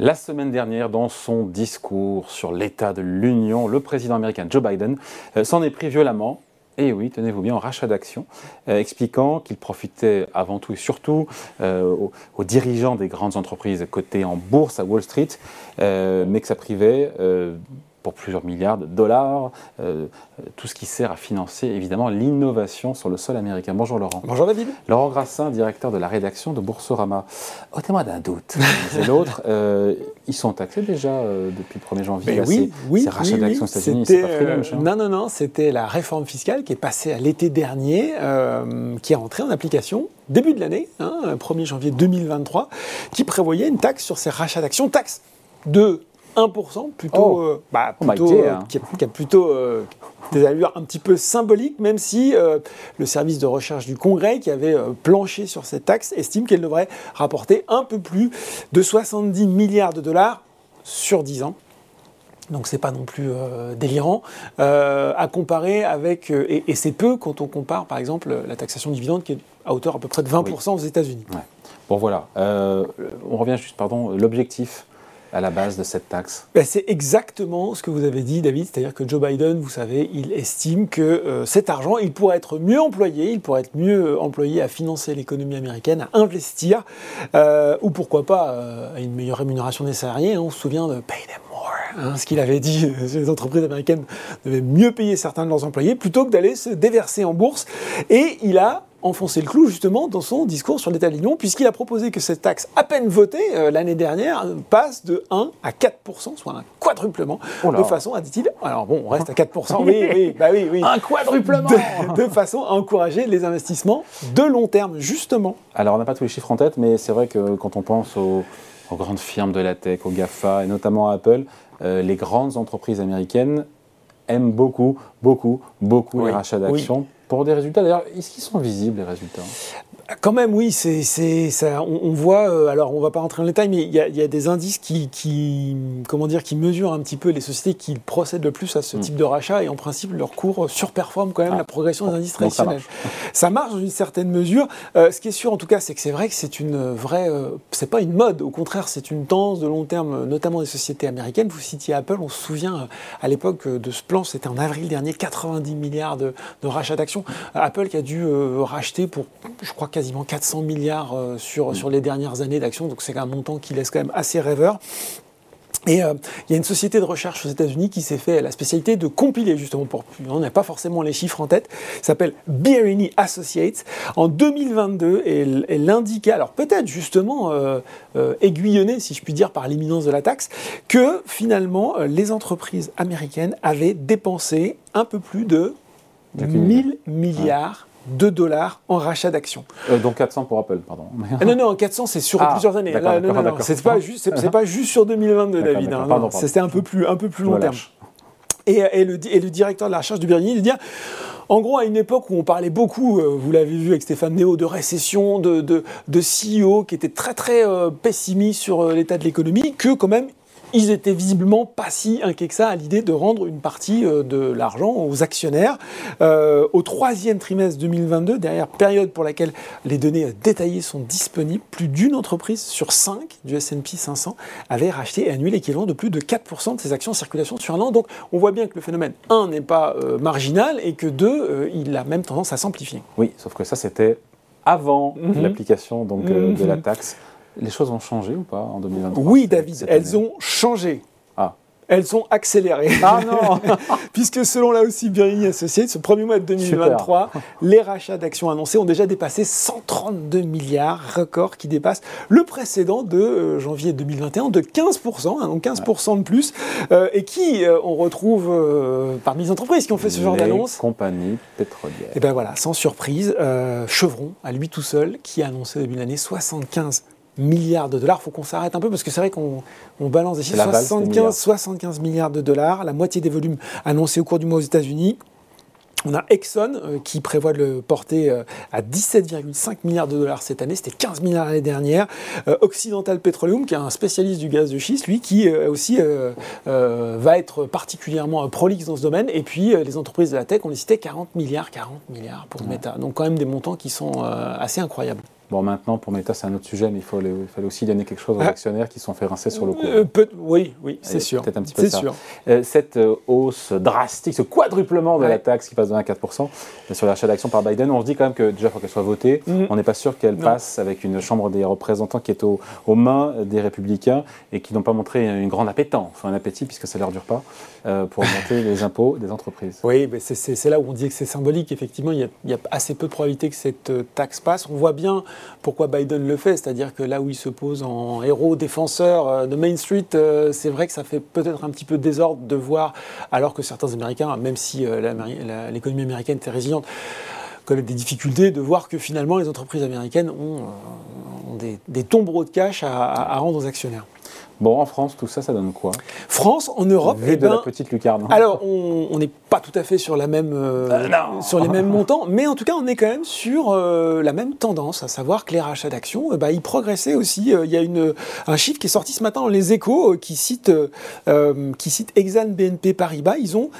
La semaine dernière, dans son discours sur l'état de l'Union, le président américain Joe Biden euh, s'en est pris violemment. Et oui, tenez-vous bien, au rachat d'actions, euh, expliquant qu'il profitait avant tout et surtout euh, aux, dirigeants des grandes entreprises cotées en bourse à Wall Street, mais que ça privait pour plusieurs milliards de dollars, euh, tout ce qui sert à financer évidemment l'innovation sur le sol américain. Bonjour Laurent. Bonjour David. Laurent Grassin, directeur de la rédaction de Boursorama. Ôtez-moi d'un doute, et l'autre, euh, ils sont taxés déjà euh, depuis le 1er janvier. Ben oui, oui, c'est rachat d'actions aux États-Unis, c'est pas Non, non, non, c'était la réforme fiscale qui est passée à l'été dernier, qui est entrée en application début de l'année, hein, 1er janvier 2023, qui prévoyait une taxe sur ces rachats d'actions, taxe de 1%, plutôt, oh. euh, bah, oh euh, qui, a, plutôt euh, des allures un petit peu symboliques, même si le service de recherche du Congrès, qui avait planché sur cette taxe, estime qu'elle devrait rapporter un peu plus de 70 milliards de dollars sur 10 ans. Donc c'est pas non plus délirant à comparer avec et, c'est peu quand on compare par exemple la taxation dividende qui est à hauteur à peu près de 20% aux États-Unis. Bon voilà, on revient juste pardon l'objectif à la base de cette taxe? Ben, C'est exactement ce que vous avez dit, David. C'est-à-dire que Joe Biden, vous savez, il estime que euh, cet argent, il pourrait être mieux employé, il pourrait être mieux euh, employé à financer l'économie américaine, à investir, euh, ou pourquoi pas à une meilleure rémunération des salariés. On se souvient de Pay them more, hein, ce qu'il avait dit, les entreprises américaines devaient mieux payer certains de leurs employés plutôt que d'aller se déverser en bourse. Et il a enfoncer le clou justement dans son discours sur l'état de l'Union, puisqu'il a proposé que cette taxe, à peine votée euh, l'année dernière, passe de 1 à 4%, soit un quadruplement, oh de façon à, dit-il, alors bon, on reste à 4%, oui, oui, bah oui, oui. Un quadruplement. De, façon à encourager les investissements de long terme, justement. Alors on n'a pas tous les chiffres en tête, mais c'est vrai que quand on pense aux, grandes firmes de la tech, aux GAFA, et notamment à Apple, euh, les grandes entreprises américaines aiment beaucoup, beaucoup, beaucoup les rachats d'actions pour des résultats. D'ailleurs, est-ce qu'ils sont visibles, les résultats? Quand même, oui, c'est, ça. On, voit. Euh, alors, on va pas rentrer dans le détail, mais il y, a, des indices qui, comment dire, qui mesurent un petit peu les sociétés qui procèdent le plus à ce mm. type de rachat, et en principe, leur cours surperforme quand même ah. la progression des indices traditionnels. Ça marche. dans une certaine mesure. Euh, ce qui est sûr, en tout cas, c'est que c'est vrai que c'est une vraie. Euh, c'est pas une mode. Au contraire, c'est une tendance de long terme, notamment des sociétés américaines. Vous citiez Apple. On se souvient à l'époque de ce plan. C'était en avril dernier, 90 milliards de, de rachats d'actions. Apple qui a dû racheter pour, je crois, quasiment 400 milliards euh, sur, mm. sur les dernières années d'actions, donc c'est un montant qui laisse quand même assez rêveur. Et euh, il y a une société de recherche aux États-Unis qui s'est fait la spécialité de compiler, justement, pour on n'a pas forcément les chiffres en tête, s'appelle Birini Associates. En 2022, elle, elle indiquait, alors peut-être justement euh, aiguillonnée, si je puis dire, par l'imminence de la taxe, que finalement les entreprises américaines avaient dépensé un peu plus de 1000 milliards de dollars en rachat d'actions. Euh, donc 400 pour Apple, pardon. Ah non, non, 400 c'est sur ah, plusieurs années. C'est pas, juste, pas juste sur 2022, David. Hein, C'était un peu plus, un peu plus long terme. Et, et, le, et, le, directeur de la recherche du Bernier de dire en gros, à une époque où on parlait beaucoup, euh, vous l'avez vu avec Stéphane Néo, de récession, de, de, de CEO qui étaient très très euh, pessimistes sur l'état de l'économie, que quand même ils étaient visiblement pas si inquiets que ça à l'idée de rendre une partie euh, de l'argent aux actionnaires. Euh, au troisième trimestre 2022, derrière période pour laquelle les données détaillées sont disponibles, plus d'une entreprise sur cinq du S&P 500 avait racheté et annulé l'équivalent de plus de 4% de ses actions en circulation sur un an. Donc on voit bien que le phénomène, un, n'est pas euh, marginal et que deux, il a même tendance à s'amplifier. Oui, sauf que ça c'était avant mhm. l'application donc de la mhm. taxe. Les choses ont changé ou pas en 2023 Oui, David, elles ont changé. Ah. Elles sont accélérées. Ah non Puisque selon là aussi Birini Associé, ce premier mois de 2023, les rachats d'actions annoncés ont déjà dépassé 132 milliards, record qui dépasse le précédent de euh, janvier 2021 de 15%, hein, donc 15% de plus, euh, et qui euh, on retrouve parmi les entreprises qui ont fait ce genre d'annonce. compagnies pétrolières. Et eh bien voilà, sans surprise, Chevron, à lui tout seul, qui a annoncé au début de l'année 75 milliards de dollars. Il faut qu'on s'arrête un peu parce que c'est vrai qu'on balance des chiffres 75, 75 milliards de dollars, la moitié des volumes annoncés au cours du mois aux États-Unis. On a Exxon euh, qui prévoit de le porter euh, à 17,5 milliards de dollars cette année, c'était 15 milliards l'année dernière. Euh, Occidental Petroleum, qui est un spécialiste du gaz de schiste, lui, qui aussi va être particulièrement prolixe dans ce domaine. Et puis les entreprises de la tech, on les citait 40 milliards, 40 milliards pour Meta. Donc quand même des montants qui sont assez incroyables. Bon, maintenant, pour Meta, c'est un autre sujet, mais il, faut, il fallait aussi donner quelque chose aux Ah. actionnaires qui sont fait rincer sur le coup. Euh, peut- oui, oui, c'est sûr. peut-être un petit peu ça. sûr. Euh, cette euh, hausse drastique, ce quadruplement de Ouais. la taxe qui passe de 1 à 4% sur l'achat d'actions par Biden, on se dit quand même que déjà, il faut qu'elle soit votée. Mhm. On n'est pas sûr qu'elle passe avec une Chambre des représentants qui est au- aux mains des républicains et qui n'ont pas montré une grande appétence, enfin un appétit, puisque ça ne leur dure pas, pour augmenter les impôts des entreprises. Oui, c'est- là où on dit que c'est symbolique. Effectivement, il y, a, il y a assez peu de probabilité que cette taxe passe. On voit bien pourquoi Biden le fait, c'est-à-dire que là où il se pose en héros défenseur euh, de Main Street, euh, c'est vrai que ça fait peut-être un petit peu désordre de voir, alors que certains Américains, même si euh, l'économie américaine est résiliente, connaissent des difficultés, de voir que finalement les entreprises américaines ont, des, tombereaux de cash à rendre aux actionnaires. Bon, en France, tout ça, ça donne quoi? France, en Europe, Vu eh de la ben, petite lucarne. Alors, on n'est pas tout à fait sur, la même, euh, Euh, sur les mêmes montants, mais en tout cas, on est quand même sur euh, la même tendance, à savoir que les rachats d'actions, euh, bah, ils progressaient aussi. Il y a une, un chiffre qui est sorti ce matin dans Les Échos qui, cite, qui cite Exane BNP Paribas. Ils ont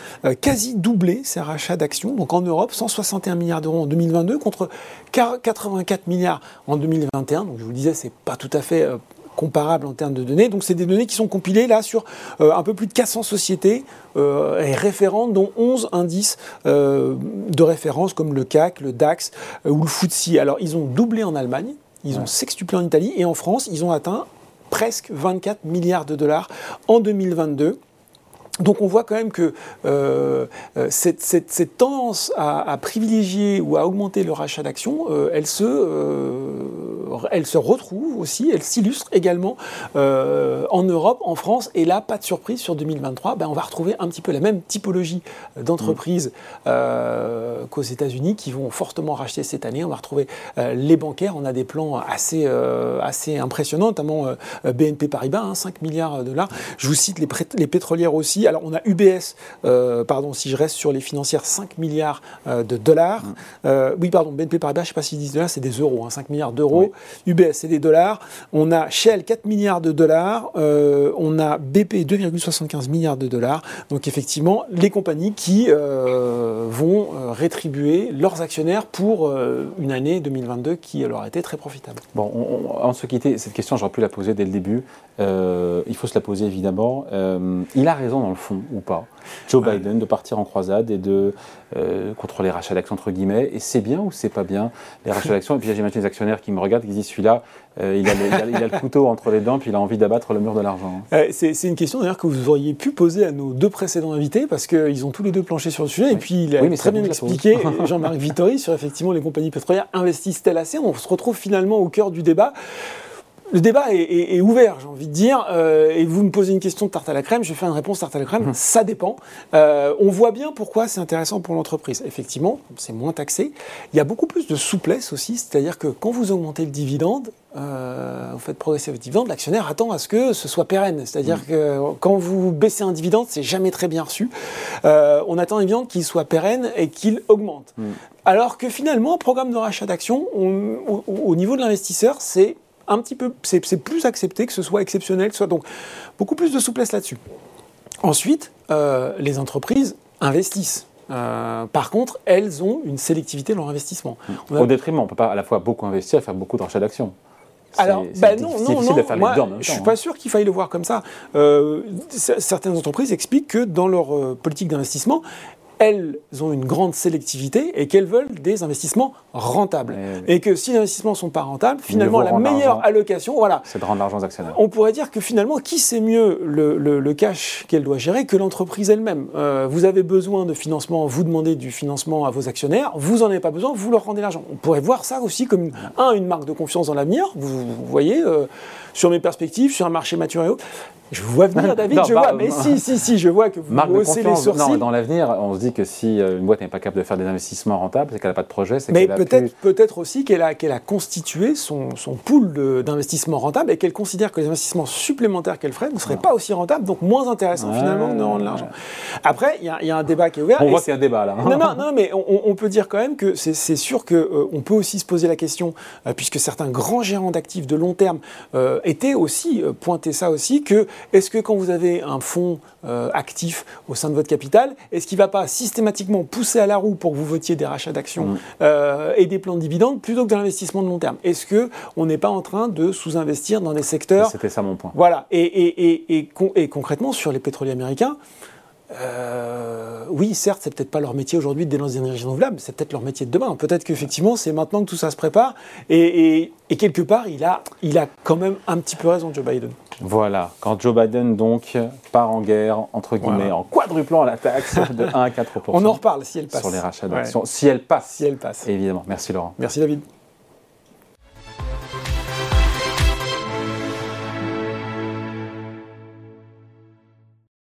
quasi doublé ces rachats d'actions. Donc en Europe, 161 milliards d'euros en 2022 contre 84 milliards en 2021. Donc je vous le disais, c'est pas tout à fait... comparable en termes de données. Donc c'est des données qui sont compilées là sur euh, un peu plus de 400 sociétés euh, et référentes, dont 11 indices euh, de référence comme le CAC, le DAX ou le FTSE. Alors ils ont doublé en Allemagne, ils ont sextuplé en Italie et en France, ils ont atteint presque 24 milliards de dollars en 2022. Donc on voit quand même que euh, cette, cette- cette tendance à, à privilégier ou à augmenter le rachat d'actions, euh, elle, se, euh, elle se retrouve aussi, elle s'illustre également euh, en Europe, en France. Et là, pas de surprise, sur 2023, ben, on va retrouver un petit peu la même typologie d'entreprises euh, qu'aux États-Unis qui vont fortement racheter cette année. On va retrouver euh, les bancaires, on a des plans assez, euh, assez impressionnants, notamment euh, BNP Paribas, hein, 5 milliards de dollars. Je vous cite les, pétrolières aussi. Alors on a UBS, euh, pardon, si je reste sur les financières, 5 milliards euh, de dollars. Euh, oui, pardon, BNP Paribas, je ne sais pas s'ils disent dollars, c'est des euros, hein, 5 milliards d'euros. UBS, c'est des dollars. On a Shell, 4 milliards de dollars. Euh, on a BP, 2,75 milliards de dollars. Donc effectivement, les compagnies qui euh, vont euh, rétribuer leurs actionnaires pour euh, une année 2022 qui leur a été très profitable. Bon, on- on- avant de se quitter, cette question, j'aurais pu la poser dès le début. Il faut se la poser évidemment. Il a raison dans le fond ou pas, Joe. Biden, de partir en croisade et de euh, contre les rachats d'actions entre guillemets. Et c'est bien ou c'est pas bien les rachats d'actions Et puis j'imagine les actionnaires qui me regardent, qui disent celui-là, euh, il, a le, il, a, il a le couteau entre les dents, puis il a envie d'abattre le mur de l'argent. Euh, c'est une question d'ailleurs que vous auriez pu poser à nos deux précédents invités parce qu'ils ont tous les deux planché sur le sujet. Et puis il a Oui, très bien expliqué, Jean-Marc Vittori, sur effectivement les compagnies pétrolières investissent-elles assez? On se retrouve finalement au cœur du débat. Le débat est, est- est ouvert, j'ai envie de dire, euh, et vous me posez une question de tarte à la crème, je fais une réponse tarte à la crème, ça dépend. Euh, on voit bien pourquoi c'est intéressant pour l'entreprise. Effectivement, c'est moins taxé. Il y a beaucoup plus de souplesse aussi, c'est-à-dire que quand vous augmentez le dividende, euh, vous faites progresser votre dividende, l'actionnaire attend à ce que ce soit pérenne. C'est-à-dire que quand vous baissez un dividende, c'est jamais très bien reçu. On attend un dividende qu'il soit pérenne et qu'il augmente. Alors que finalement, un programme de rachat d'actions, on- au, au niveau de l'investisseur, c'est un petit peu, c'est plus accepté que ce soit exceptionnel, que ce soit donc beaucoup plus de souplesse là-dessus. Ensuite, euh, les entreprises investissent. Euh, par contre, elles ont une sélectivité dans leur investissement. A- Au détriment, on ne peut pas à la fois beaucoup investir et faire beaucoup de rachats d'actions. Alors, bah non, non, de faire Moi, même je temps, suis hein. pas sûr qu'il faille le voir comme ça. Euh, certaines entreprises expliquent que dans leur euh, politique d'investissement, elles ont une grande sélectivité et qu'elles veulent des investissements rentables. Ouais. Et que si les investissements sont pas rentables, finalement, la meilleure allocation, voilà, C'est de rendre l'argent aux actionnaires. on pourrait dire que finalement, qui sait mieux le, le- le cash qu'elle doit gérer que l'entreprise elle-même? Euh, Vous avez besoin de financement, vous demandez du financement à vos actionnaires, vous n'en avez pas besoin, vous leur rendez l'argent. On pourrait voir ça aussi comme, un, une marque de confiance dans l'avenir. Vous, vous voyez, euh, sur mes perspectives, sur un marché mature et autres. Je vous vois venir, David, Non, je bah, vois. Mais si, si, si, je vois que vous haussez les sourcils. Non, dans l'avenir, on se dit que si euh, une boîte n'est pas capable de faire des investissements rentables, c'est qu'elle n'a pas de projet, c'est Mais peut-être peut-être aussi qu'elle a, qu'elle a constitué son, son pool de- d'investissement rentable et qu'elle considère que les investissements supplémentaires qu'elle ferait ne seraient pas aussi rentables, donc moins intéressants Ouais. finalement de rendre l'argent. Après, il y, a- il y a un débat qui est ouvert. On voit qu'il y a un débat là. non, non, non, mais on, on peut dire quand même que c'est sûr qu'on peut aussi se poser la question, euh, puisque certains grands gérants d'actifs de long terme euh, étaient aussi euh, pointé ça aussi, que est-ce que quand vous avez un fonds euh, actif au sein de votre capital, est-ce qu'il ne va pas systématiquement pousser à la roue pour que vous votiez des rachats d'actions euh, et des plans de dividendes plutôt que de l'investissement de long terme? Est-ce que on n'est pas en train de sous-investir dans des secteurs C'était ça mon point. Voilà. Et, et, et, et concrètement, sur les pétroliers américains, euh, oui, certes, c'est peut-être pas leur métier aujourd'hui de dénoncer des énergies renouvelables, c'est peut-être leur métier de demain. Peut-être qu'effectivement, c'est maintenant que tout ça se prépare. Et, quelque part, il a, il a quand même un petit peu raison, Joe Biden. Voilà, quand Joe Biden donc part en guerre, entre guillemets, en quadruplant la taxe de 1 à 4 On en reparle si elle passe. Sur les rachats d'actions. Si elle passe. Si elle passe. Évidemment. Merci Laurent. Merci David.